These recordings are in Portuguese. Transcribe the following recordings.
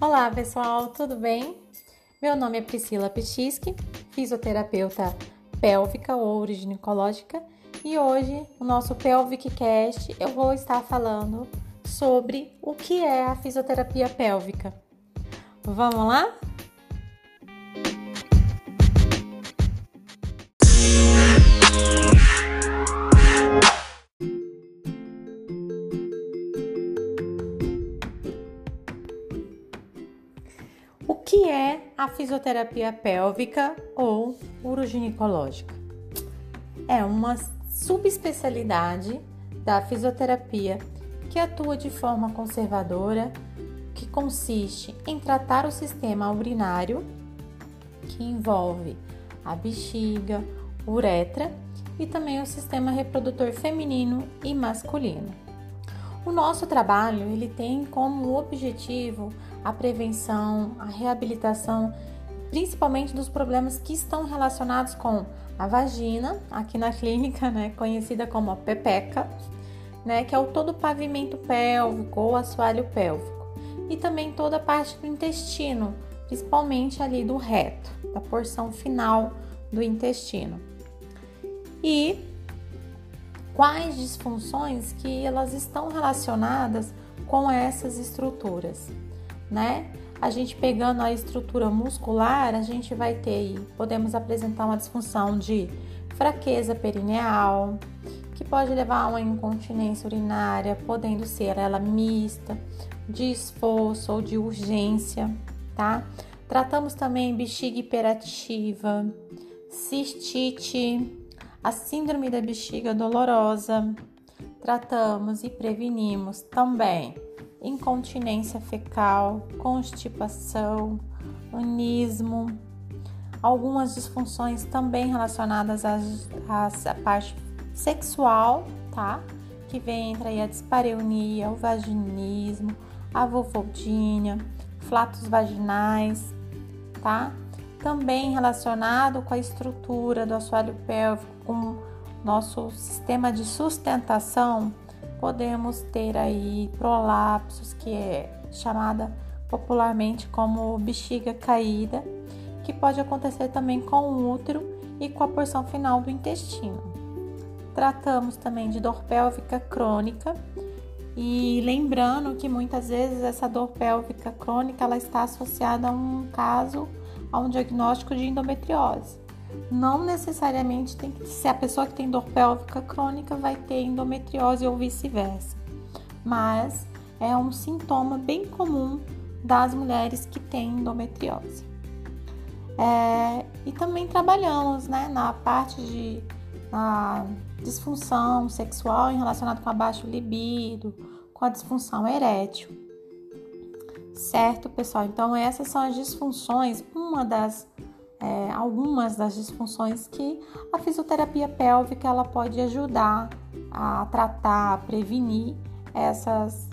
Olá pessoal, tudo bem? Meu nome é Priscila Petisque, fisioterapeuta pélvica ou ginecológica e hoje no nosso Pelvic Cast eu vou estar falando sobre o que é a fisioterapia pélvica. Vamos lá? Que é a fisioterapia pélvica ou uroginecológica? É uma subespecialidade da fisioterapia que atua de forma conservadora, que consiste em tratar o sistema urinário, que envolve a bexiga, uretra e também o sistema reprodutor feminino e masculino. O nosso trabalho ele tem como objetivo a prevenção, a reabilitação, principalmente dos problemas que estão relacionados com a vagina, aqui na clínica, né, conhecida como a pepeca, né, que é o todo o pavimento pélvico ou assoalho pélvico, e também toda a parte do intestino, principalmente ali do reto, da porção final do intestino. E quais disfunções que elas estão relacionadas com essas estruturas? Né? A gente pegando a estrutura muscular, a gente vai ter aí, podemos apresentar uma disfunção de fraqueza perineal, que pode levar a uma incontinência urinária, podendo ser ela mista, de esforço ou de urgência, tá? Tratamos também bexiga hiperativa, cistite, a síndrome da bexiga dolorosa. Tratamos e prevenimos também incontinência fecal, constipação, anismo, algumas disfunções também relacionadas à, parte sexual, tá? Que vem entre aí a dispareunia, o vaginismo, a vulvodynia, flatos vaginais, tá? Também relacionado com a estrutura do assoalho pélvico, com nosso sistema de sustentação, podemos ter aí prolapsos, que é chamada popularmente como bexiga caída, que pode acontecer também com o útero e com a porção final do intestino. Tratamos também de dor pélvica crônica e lembrando que muitas vezes essa dor pélvica crônica ela está associada a um caso, a um diagnóstico de endometriose. Não necessariamente tem que ser a pessoa que tem dor pélvica crônica vai ter endometriose ou vice-versa, mas é um sintoma bem comum das mulheres que têm endometriose. É, e também trabalhamos né, na parte de na disfunção sexual relacionada com a baixo libido, com a disfunção erétil. Certo, pessoal? Então, essas são as disfunções, uma das é, algumas das disfunções que a fisioterapia pélvica ela pode ajudar a tratar, a prevenir essas,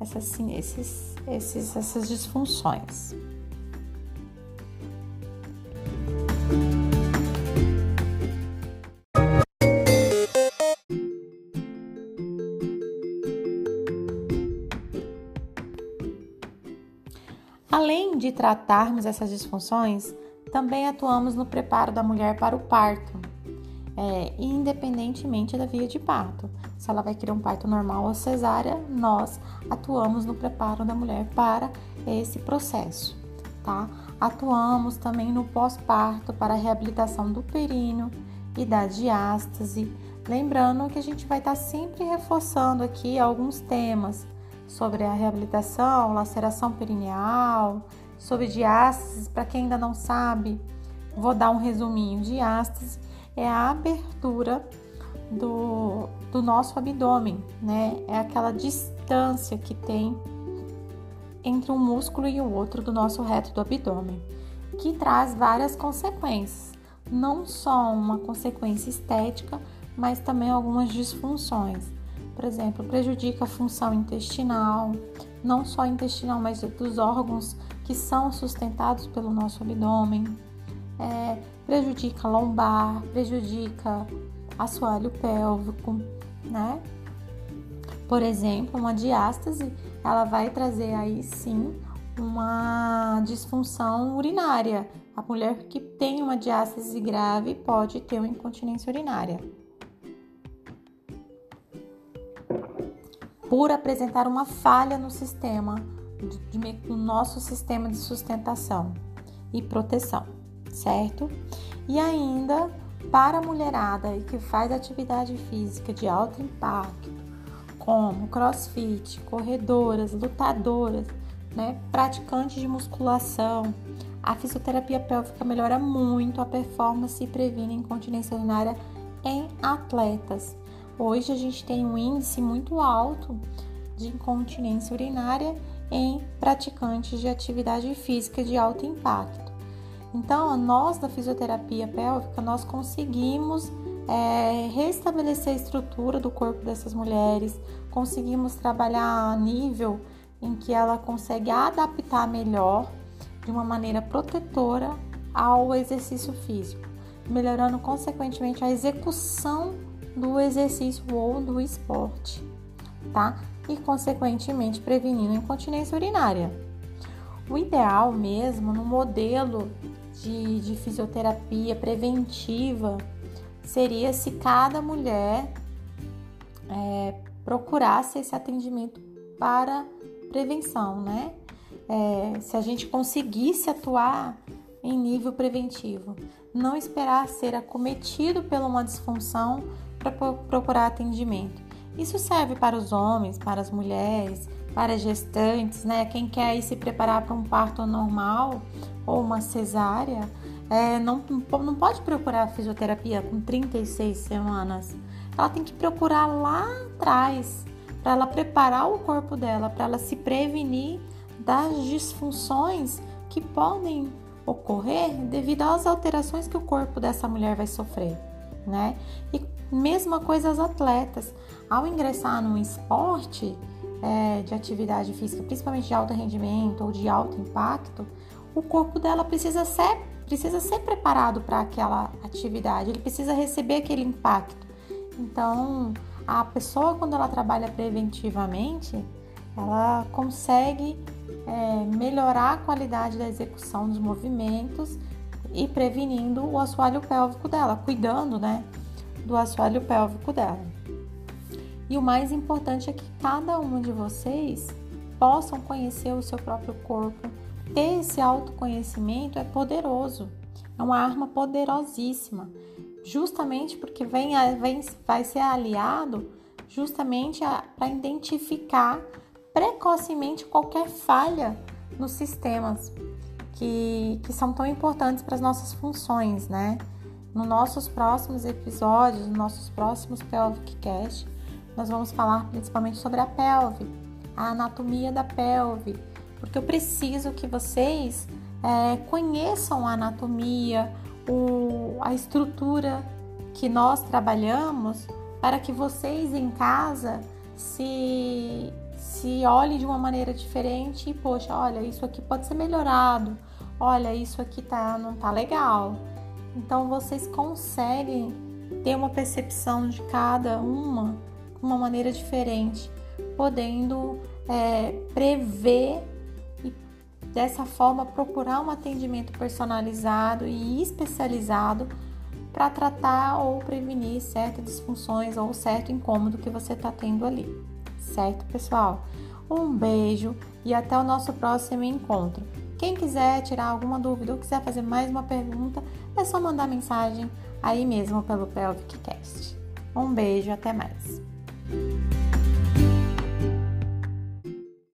essas, sim, esses, esses, essas disfunções. Além de tratarmos essas disfunções, também atuamos no preparo da mulher para o parto, é, independentemente da via de parto. Se ela vai querer um parto normal ou cesárea, nós atuamos no preparo da mulher para esse processo, tá? Atuamos também no pós-parto para a reabilitação do períneo e da diástase. Lembrando que a gente vai estar sempre reforçando aqui alguns temas sobre a reabilitação, laceração perineal, sobre diástase, para quem ainda não sabe, vou dar um resuminho. Diástase é a abertura do, do nosso abdômen, né? É aquela distância que tem entre um músculo e o outro do nosso reto do abdômen, que traz várias consequências, não só uma consequência estética, mas também algumas disfunções. Por exemplo, prejudica a função intestinal, não só intestinal, mas dos órgãos que são sustentados pelo nosso abdômen. É, prejudica a lombar, prejudica assoalho pélvico, né? Por exemplo, uma diástase, ela vai trazer aí sim uma disfunção urinária. A mulher que tem uma diástase grave pode ter uma incontinência urinária. Por apresentar uma falha no sistema, no nosso sistema de sustentação e proteção, certo? E ainda para a mulherada que faz atividade física de alto impacto, como crossfit, corredoras, lutadoras, né, praticantes de musculação, a fisioterapia pélvica melhora muito a performance e previne incontinência urinária em atletas. Hoje a gente tem um índice muito alto de incontinência urinária em praticantes de atividade física de alto impacto. Então, nós da fisioterapia pélvica, nós conseguimos é, restabelecer a estrutura do corpo dessas mulheres, conseguimos trabalhar a nível em que ela consegue adaptar melhor, de uma maneira protetora, ao exercício físico, melhorando consequentemente a execução do exercício ou do esporte, tá? E consequentemente prevenindo incontinência urinária. O ideal mesmo no modelo de, de fisioterapia preventiva seria se cada mulher é, procurasse esse atendimento para prevenção, né? É, se a gente conseguisse atuar em nível preventivo, não esperar ser acometido por uma disfunção para procurar atendimento. Isso serve para os homens, para as mulheres, para gestantes, né? Quem quer aí se preparar para um parto normal ou uma cesárea, é, não, não pode procurar fisioterapia com 36 semanas. Ela tem que procurar lá atrás, para ela preparar o corpo dela, para ela se prevenir das disfunções que podem ocorrer devido às alterações que o corpo dessa mulher vai sofrer, né? E mesma coisa as atletas, ao ingressar num esporte é, de atividade física, principalmente de alto rendimento ou de alto impacto, o corpo dela precisa ser precisa ser preparado para aquela atividade, ele precisa receber aquele impacto. Então, a pessoa, quando ela trabalha preventivamente, ela consegue é, melhorar a qualidade da execução dos movimentos e prevenindo o assoalho pélvico dela, cuidando, né, do assoalho pélvico dela. E o mais importante é que cada um de vocês possam conhecer o seu próprio corpo. Ter esse autoconhecimento é poderoso, é uma arma poderosíssima justamente porque vem, vem vai ser aliado justamente para identificar precocemente qualquer falha nos sistemas que, que são tão importantes para as nossas funções, né? Nos nossos próximos episódios, nos nossos próximos Pelvic Cast, nós vamos falar principalmente sobre a pelve, a anatomia da pelve, porque eu preciso que vocês é, conheçam a anatomia, o, a estrutura que nós trabalhamos para que vocês em casa se, se olhem de uma maneira diferente e, poxa, olha, isso aqui pode ser melhorado, olha, isso aqui tá, não tá legal. Então vocês conseguem ter uma percepção de cada uma uma maneira diferente, podendo é, prever Dessa forma, procurar um atendimento personalizado e especializado para tratar ou prevenir certas disfunções ou certo incômodo que você está tendo ali. Certo, pessoal? Um beijo e até o nosso próximo encontro. Quem quiser tirar alguma dúvida ou quiser fazer mais uma pergunta, é só mandar mensagem aí mesmo pelo Pelvic Cast. Um beijo, até mais. Bye.